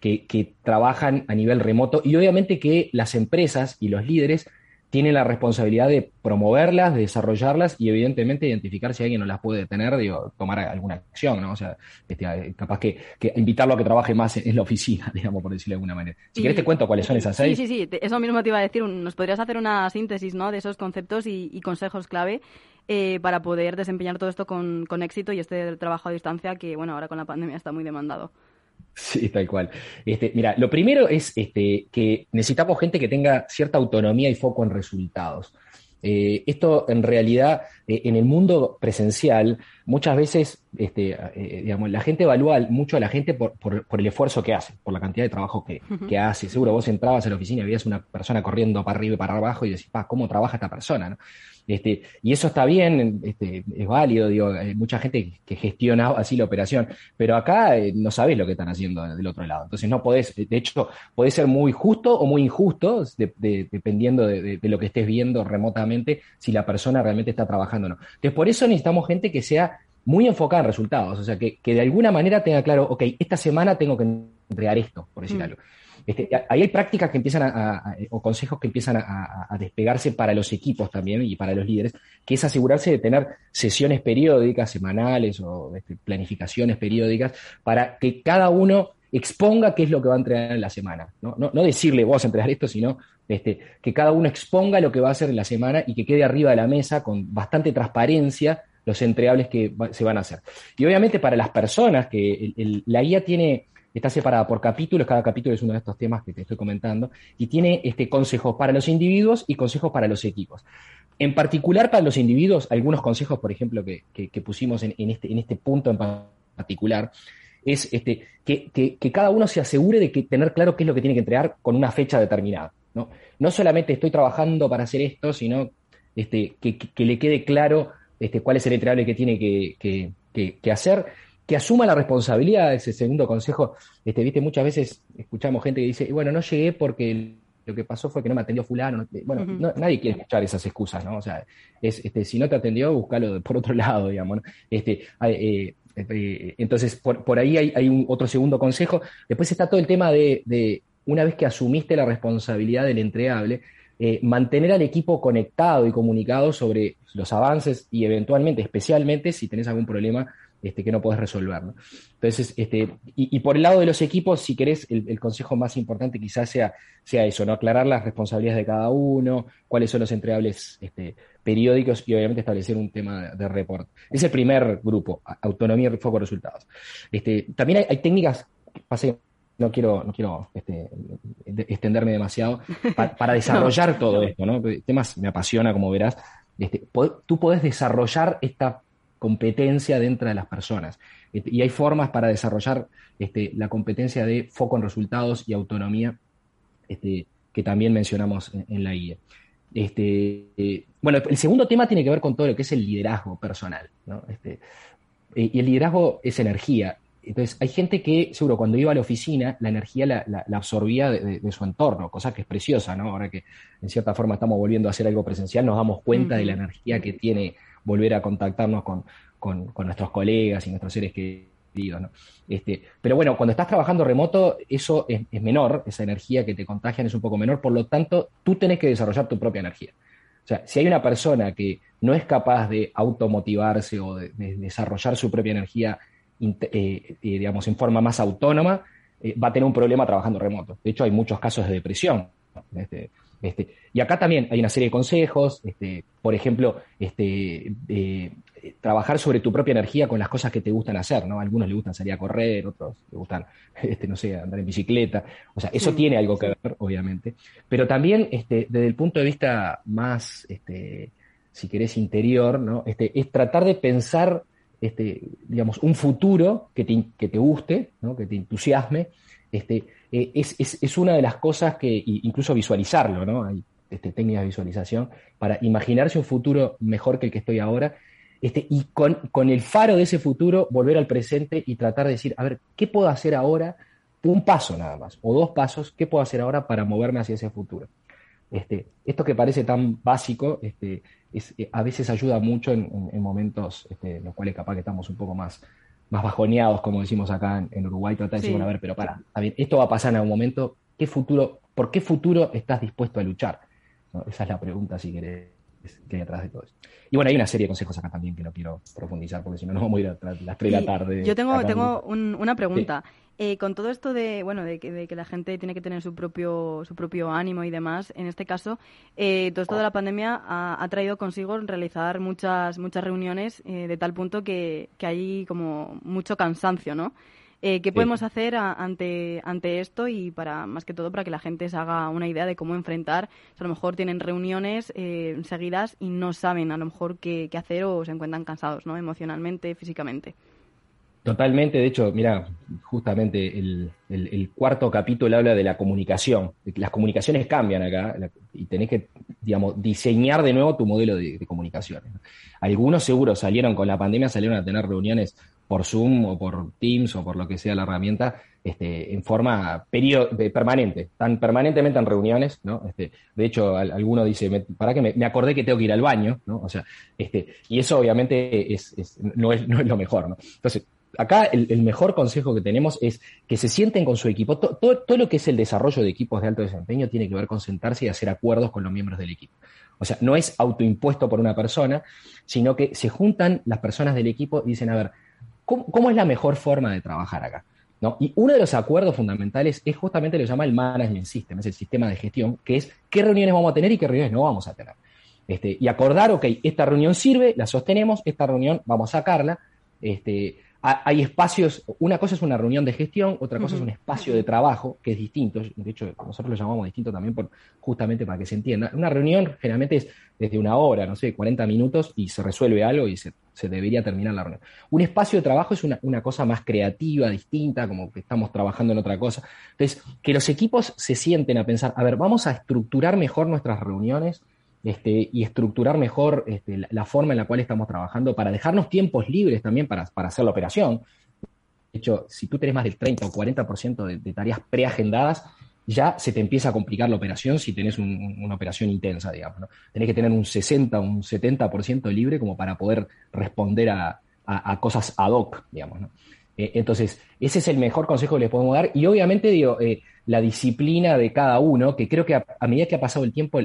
Speaker 9: que, que, trabajan a nivel remoto y obviamente que las empresas y los líderes tiene la responsabilidad de promoverlas, de desarrollarlas y evidentemente identificar si alguien no las puede tener, digo, tomar alguna acción, ¿no? O sea, este, capaz que, invitarlo a que trabaje más en, la oficina, digamos, por decirlo de alguna manera. Si querés te cuento cuáles son esas seis.
Speaker 2: Sí, sí, sí, eso mismo te iba a decir, nos podrías hacer una síntesis, ¿no? De esos conceptos y, consejos clave eh, para poder desempeñar todo esto con, con éxito y este trabajo a distancia que, bueno, ahora con la pandemia está muy demandado.
Speaker 9: Sí, tal cual. Este, mira, lo primero es este, que necesitamos gente que tenga cierta autonomía y foco en resultados. Eh, esto en realidad, eh, en el mundo presencial, muchas veces este, eh, digamos, la gente evalúa mucho a la gente por, el esfuerzo que hace, por la cantidad de trabajo que, que, hace. Seguro vos entrabas a la oficina y veías una persona corriendo para arriba y para abajo y decís, pa, ¿cómo trabaja esta persona? ¿no? Este, y eso está bien, este, es válido, digo, hay mucha gente que gestiona así la operación, pero acá eh, no sabes lo que están haciendo del otro lado. Entonces no podés, de hecho, puede ser muy justo o muy injusto, dependiendo de, lo que estés viendo remotamente, si la persona realmente está trabajando o no. Entonces, por eso necesitamos gente que sea muy enfocada en resultados, o sea, que, de alguna manera tenga claro, ok, esta semana tengo que entregar esto, por decir mm. algo. Ahí hay prácticas que empiezan a, o consejos que empiezan a, despegarse para los equipos también y para los líderes, que es asegurarse de tener sesiones periódicas, semanales o este, planificaciones periódicas, para que cada uno exponga qué es lo que va a entregar en la semana. No decirle, vos a entregar esto, sino este, que cada uno exponga lo que va a hacer en la semana y que quede arriba de la mesa con bastante transparencia los entregables que se van a hacer. Y obviamente para las personas que la guía tiene está separada por capítulos, cada capítulo es uno de estos temas que te estoy comentando, y tiene este, consejos para los individuos y consejos para los equipos. En particular para los individuos, algunos consejos, por ejemplo, que, pusimos en, este, en este punto en particular, es este, que, cada uno se asegure de que tener claro qué es lo que tiene que entregar con una fecha determinada. No, no solamente estoy trabajando para hacer esto, sino este, que, le quede claro este, cuál es el entregable que tiene que, hacer que asuma la responsabilidad ese segundo consejo. Este, viste, muchas veces escuchamos gente que dice, bueno, no llegué porque lo que pasó fue que no me atendió fulano. Bueno, nadie quiere escuchar esas excusas, ¿no? O sea, es, este, si no te atendió, búscalo por otro lado, digamos, ¿no? Este, eh, eh, entonces, por, ahí hay, un, otro segundo consejo. Después está todo el tema de, una vez que asumiste la responsabilidad del entregable, eh, mantener al equipo conectado y comunicado sobre los avances y eventualmente, especialmente si tenés algún problema este, que no podés resolver. Entonces, este, y, por el lado de los equipos, si querés, el, consejo más importante quizás sea, sea eso, ¿no? Aclarar las responsabilidades de cada uno, cuáles son los entregables este, periódicos y obviamente establecer un tema de, report. Es el primer grupo, autonomía, foco, resultados. Este, también hay, técnicas, no quiero, no quiero este, extenderme demasiado, para, desarrollar todo esto, ¿no? El tema me apasiona, como verás. Este, tú podés desarrollar esta competencia dentro de las personas. Este, y hay formas para desarrollar este, la competencia de foco en resultados y autonomía este, que también mencionamos en, la guía. Este, bueno, el segundo tema tiene que ver con todo lo que es el liderazgo personal. Este, y el liderazgo es energía. Entonces, hay gente que, seguro, cuando iba a la oficina, la energía la, absorbía de, su entorno, cosa que es preciosa, ¿no? Ahora que en cierta forma estamos volviendo a hacer algo presencial, nos damos cuenta de la energía que tiene volver a contactarnos con, nuestros colegas y nuestros seres queridos. ¿no? Este, pero bueno, cuando estás trabajando remoto, eso es, menor, esa energía que te contagian es un poco menor, por lo tanto, tú tenés que desarrollar tu propia energía. O sea, si hay una persona que no es capaz de automotivarse o de, desarrollar su propia energía, eh, eh, digamos, en forma más autónoma, eh, va a tener un problema trabajando remoto. De hecho, hay muchos casos de depresión. Este, este, y acá también hay una serie de consejos, este, por ejemplo, este, eh, trabajar sobre tu propia energía con las cosas que te gustan hacer, ¿no? A algunos les gustan salir a correr, otros les gustan, este, no sé, andar en bicicleta. O sea, eso tiene algo que ver, obviamente. Pero también, este, desde el punto de vista más, este, si querés, interior, ¿no? Este, es tratar de pensar, este, digamos, un futuro que te, que te guste, ¿no? Que te entusiasme, este, eh, es, es, es, una de las cosas que, incluso visualizarlo, ¿no? Hay este, técnicas de visualización para imaginarse un futuro mejor que el que estoy ahora, este, y con, con, el faro de ese futuro volver al presente y tratar de decir, a ver, ¿qué puedo hacer ahora? Un paso nada más, o dos pasos, ¿qué puedo hacer ahora para moverme hacia ese futuro? Este, esto que parece tan básico, este, es, eh, a veces ayuda mucho en, en, momentos este, en los cuales capaz que estamos un poco más más bajoneados, como decimos acá en, Uruguay, tratar de decir, bueno, a ver, pero para, esto va a pasar en algún momento, ¿qué futuro, ¿por qué futuro estás dispuesto a luchar? Esa es la pregunta, si querés, que hay atrás de todo eso. Y bueno, hay una serie de consejos acá también que no quiero profundizar, porque si no, nos vamos a ir a las 3 de la tarde.
Speaker 2: Yo tengo, tengo una pregunta. Eh, con todo esto de, bueno, de que, la gente tiene que tener su propio, su propio ánimo y demás, en este caso, eh, todo esto de la pandemia ha, traído consigo realizar muchas, muchas reuniones eh, de tal punto que, hay como mucho cansancio, ¿no? ¿Qué podemos hacer ante, ante esto y para más que todo para que la gente se haga una idea de cómo enfrentar? a lo mejor tienen reuniones seguidas y no saben a lo mejor qué, qué hacer o se encuentran cansados, ¿no? Emocionalmente, físicamente.
Speaker 9: Totalmente, de hecho, mira, justamente el, cuarto capítulo habla de la comunicación. Las comunicaciones cambian acá y tenés que, digamos, diseñar de nuevo tu modelo de, comunicaciones. Algunos seguro salieron con la pandemia, salieron a tener reuniones por Zoom o por Teams o por lo que sea la herramienta, este, en forma permanente, están permanentemente en reuniones, ¿no? Este, de hecho, alguno dice, para que me, acordé que tengo que ir al baño, ¿no? O sea, este, y eso obviamente es, no, es, no es lo mejor, ¿no? Entonces, acá el, mejor consejo que tenemos es que se sienten con su equipo. Todo, lo que es el desarrollo de equipos de alto desempeño tiene que ver con sentarse y hacer acuerdos con los miembros del equipo. O sea, no es autoimpuesto por una persona, sino que se juntan las personas del equipo y dicen, a ver, ¿cómo, es la mejor forma de trabajar acá? ¿No? Y uno de los acuerdos fundamentales es justamente lo que llama el management system, es el sistema de gestión, que es qué reuniones vamos a tener y qué reuniones no vamos a tener. Este, y acordar, ok, esta reunión sirve, la sostenemos, esta reunión vamos a sacarla, este, hay espacios, una cosa es una reunión de gestión, otra cosa es un espacio de trabajo, que es distinto, de hecho nosotros lo llamamos distinto también por, justamente para que se entienda. Una reunión generalmente es desde una hora, no sé, 40 minutos y se resuelve algo y se, debería terminar la reunión. Un espacio de trabajo es una, una, cosa más creativa, distinta, como que estamos trabajando en otra cosa. Entonces, que los equipos se sienten a pensar, a ver, vamos a estructurar mejor nuestras reuniones este, y estructurar mejor este, la, forma en la cual estamos trabajando para dejarnos tiempos libres también para, hacer la operación. De hecho, si tú tenés más del 30 o 40% de, de tareas preagendadas, ya se te empieza a complicar la operación si tenés una operación intensa, digamos. ¿no? Tenés que tener un 60 o un 70% libre como para poder responder a, cosas ad hoc, digamos. ¿no? Eh, entonces, ese es el mejor consejo que les podemos dar. Y obviamente, digo, eh, la disciplina de cada uno, que creo que a, medida que ha pasado el tiempo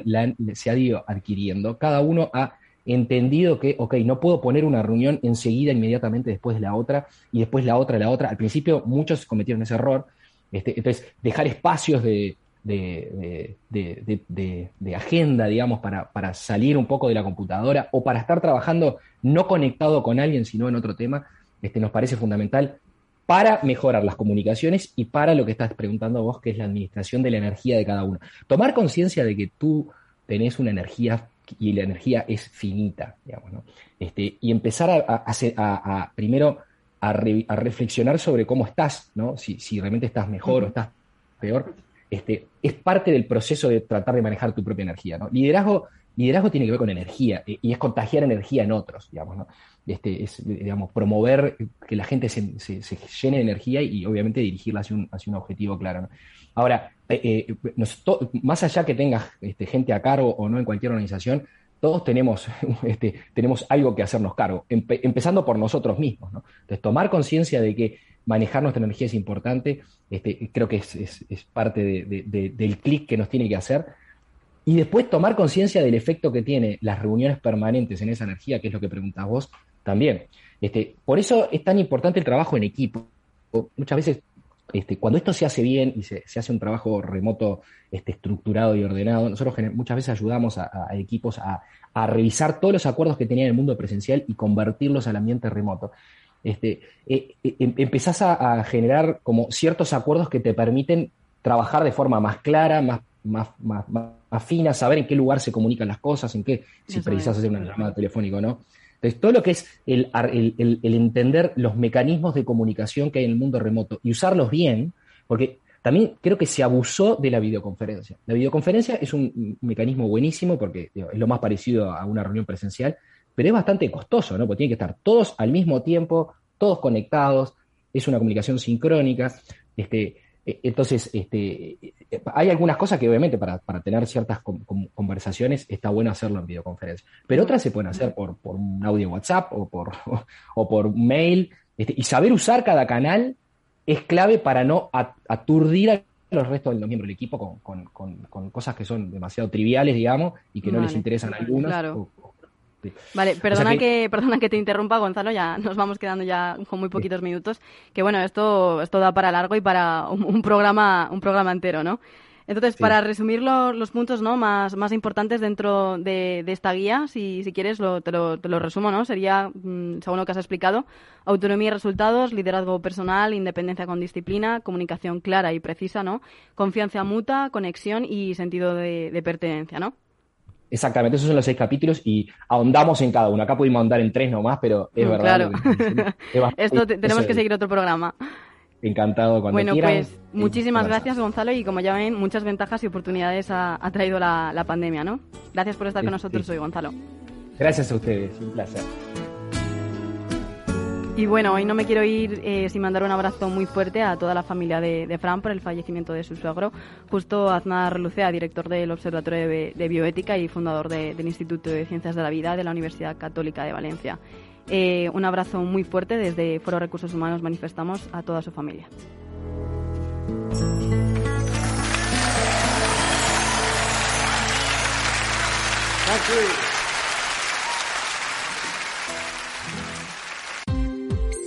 Speaker 9: se ha ido adquiriendo, cada uno ha entendido que, ok, no puedo poner una reunión enseguida, inmediatamente después de la otra, y después la otra, la otra. Al principio muchos cometieron ese error. Este, entonces, dejar espacios de, de, agenda, digamos, para, para, salir un poco de la computadora o para estar trabajando no conectado con alguien, sino en otro tema, este, nos parece fundamental para mejorar las comunicaciones y para lo que estás preguntando vos, que es la administración de la energía de cada uno. Tomar conciencia de que tú tenés una energía y la energía es finita, digamos, ¿no? Este, y empezar a, a, primero a, reflexionar sobre cómo estás, ¿no? Si, si realmente estás mejor o estás peor, este, es parte del proceso de tratar de manejar tu propia energía, ¿no? Liderazgo, liderazgo tiene que ver con energía y es contagiar energía en otros, digamos, ¿no? este, es, digamos, promover que la gente se, llene de energía y, obviamente dirigirla hacia un, hacia un objetivo claro. Ahora, eh, eh, más allá que tengas este, gente a cargo o no en cualquier organización, todos tenemos, este, tenemos algo que hacernos cargo, empezando por nosotros mismos. ¿no? Entonces, tomar conciencia de que manejar nuestra energía es importante, este, creo que es, es, parte del clic que nos tiene que hacer. Y después tomar conciencia del efecto que tiene las reuniones permanentes en esa energía, que es lo que preguntas vos, también. Este, por eso es tan importante el trabajo en equipo. Muchas veces este, cuando esto se hace bien y se, hace un trabajo remoto este, estructurado y ordenado, nosotros muchas veces ayudamos a, equipos a, revisar todos los acuerdos que tenían en el mundo presencial y convertirlos al ambiente remoto. Este, eh, eh, em, empezás a, generar como ciertos acuerdos que te permiten trabajar de forma más clara, más, más, más, fina, saber en qué lugar se comunican las cosas, en qué, si precisas hacer una llamada telefónica o no. Entonces, todo lo que es el, entender los mecanismos de comunicación que hay en el mundo remoto y usarlos bien, porque también creo que se abusó de la videoconferencia. La videoconferencia es un, mecanismo buenísimo porque es lo más parecido a una reunión presencial, pero es bastante costoso, ¿no? Porque tienen que estar todos al mismo tiempo, todos conectados, es una comunicación sincrónica. Este, entonces, este, hay algunas cosas que obviamente para, tener ciertas conversaciones está bueno hacerlo en videoconferencia, pero otras se pueden hacer por, un audio WhatsApp o por, o por mail, este, y saber usar cada canal es clave para no aturdir a los restos de los miembros del equipo con, cosas que son demasiado triviales, digamos, y que no les interesan a algunos,
Speaker 2: Vale, perdona que... perdona que te interrumpa, Gonzalo, ya nos vamos quedando ya con muy poquitos minutos, que bueno, esto, esto da para largo y para un, programa, un programa entero, ¿no? Entonces, para resumir los puntos ¿no? más, más importantes dentro de, esta guía, si, si quieres lo, te, lo, te, lo, resumo, ¿no? Sería, mm, según lo que has explicado, autonomía y resultados, liderazgo personal, independencia con disciplina, comunicación clara y precisa, ¿no? Confianza mutua, conexión y sentido de, de pertenencia, ¿no?
Speaker 9: Exactamente, esos son los seis capítulos y ahondamos en cada uno. Acá pudimos ahondar en tres nomás, pero es mm, verdad.
Speaker 2: Claro. Esto tenemos que seguir otro programa.
Speaker 9: Encantado cuando
Speaker 2: bueno, pues muchísimas gracias, Gonzalo, y como ya ven, muchas ventajas y oportunidades ha, traído la, pandemia, ¿no? Gracias por estar con nosotros hoy, Gonzalo.
Speaker 9: Gracias a ustedes, un placer.
Speaker 2: Y bueno, hoy no me quiero ir eh, sin mandar un abrazo muy fuerte a toda la familia de, Fran por el fallecimiento de su suegro, justo Aznar Lucea, director del Observatorio de, Bioética y fundador del Instituto de Ciencias de la Vida de la Universidad Católica de Valencia. Eh, un abrazo muy fuerte desde Foro Recursos Humanos manifestamos a toda su familia.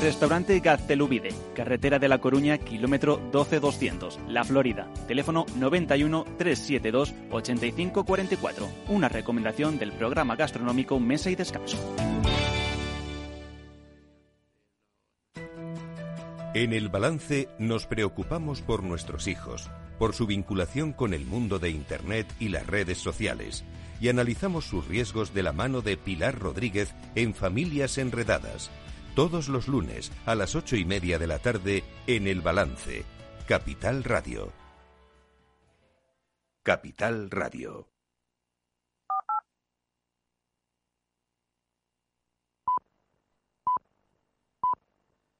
Speaker 10: Restaurante Gaztelubide, carretera de La Coruña, kilómetro 12200, La Florida. Teléfono 91 372 8544. Una recomendación del programa gastronómico Mesa y Descanso.
Speaker 1: En el balance nos preocupamos por nuestros hijos, por su vinculación con el mundo de Internet y las redes sociales, y analizamos sus riesgos de la mano de Pilar Rodríguez en Familias Enredadas todos los lunes a las ocho y media de la tarde en El Balance, Capital Radio. Capital Radio.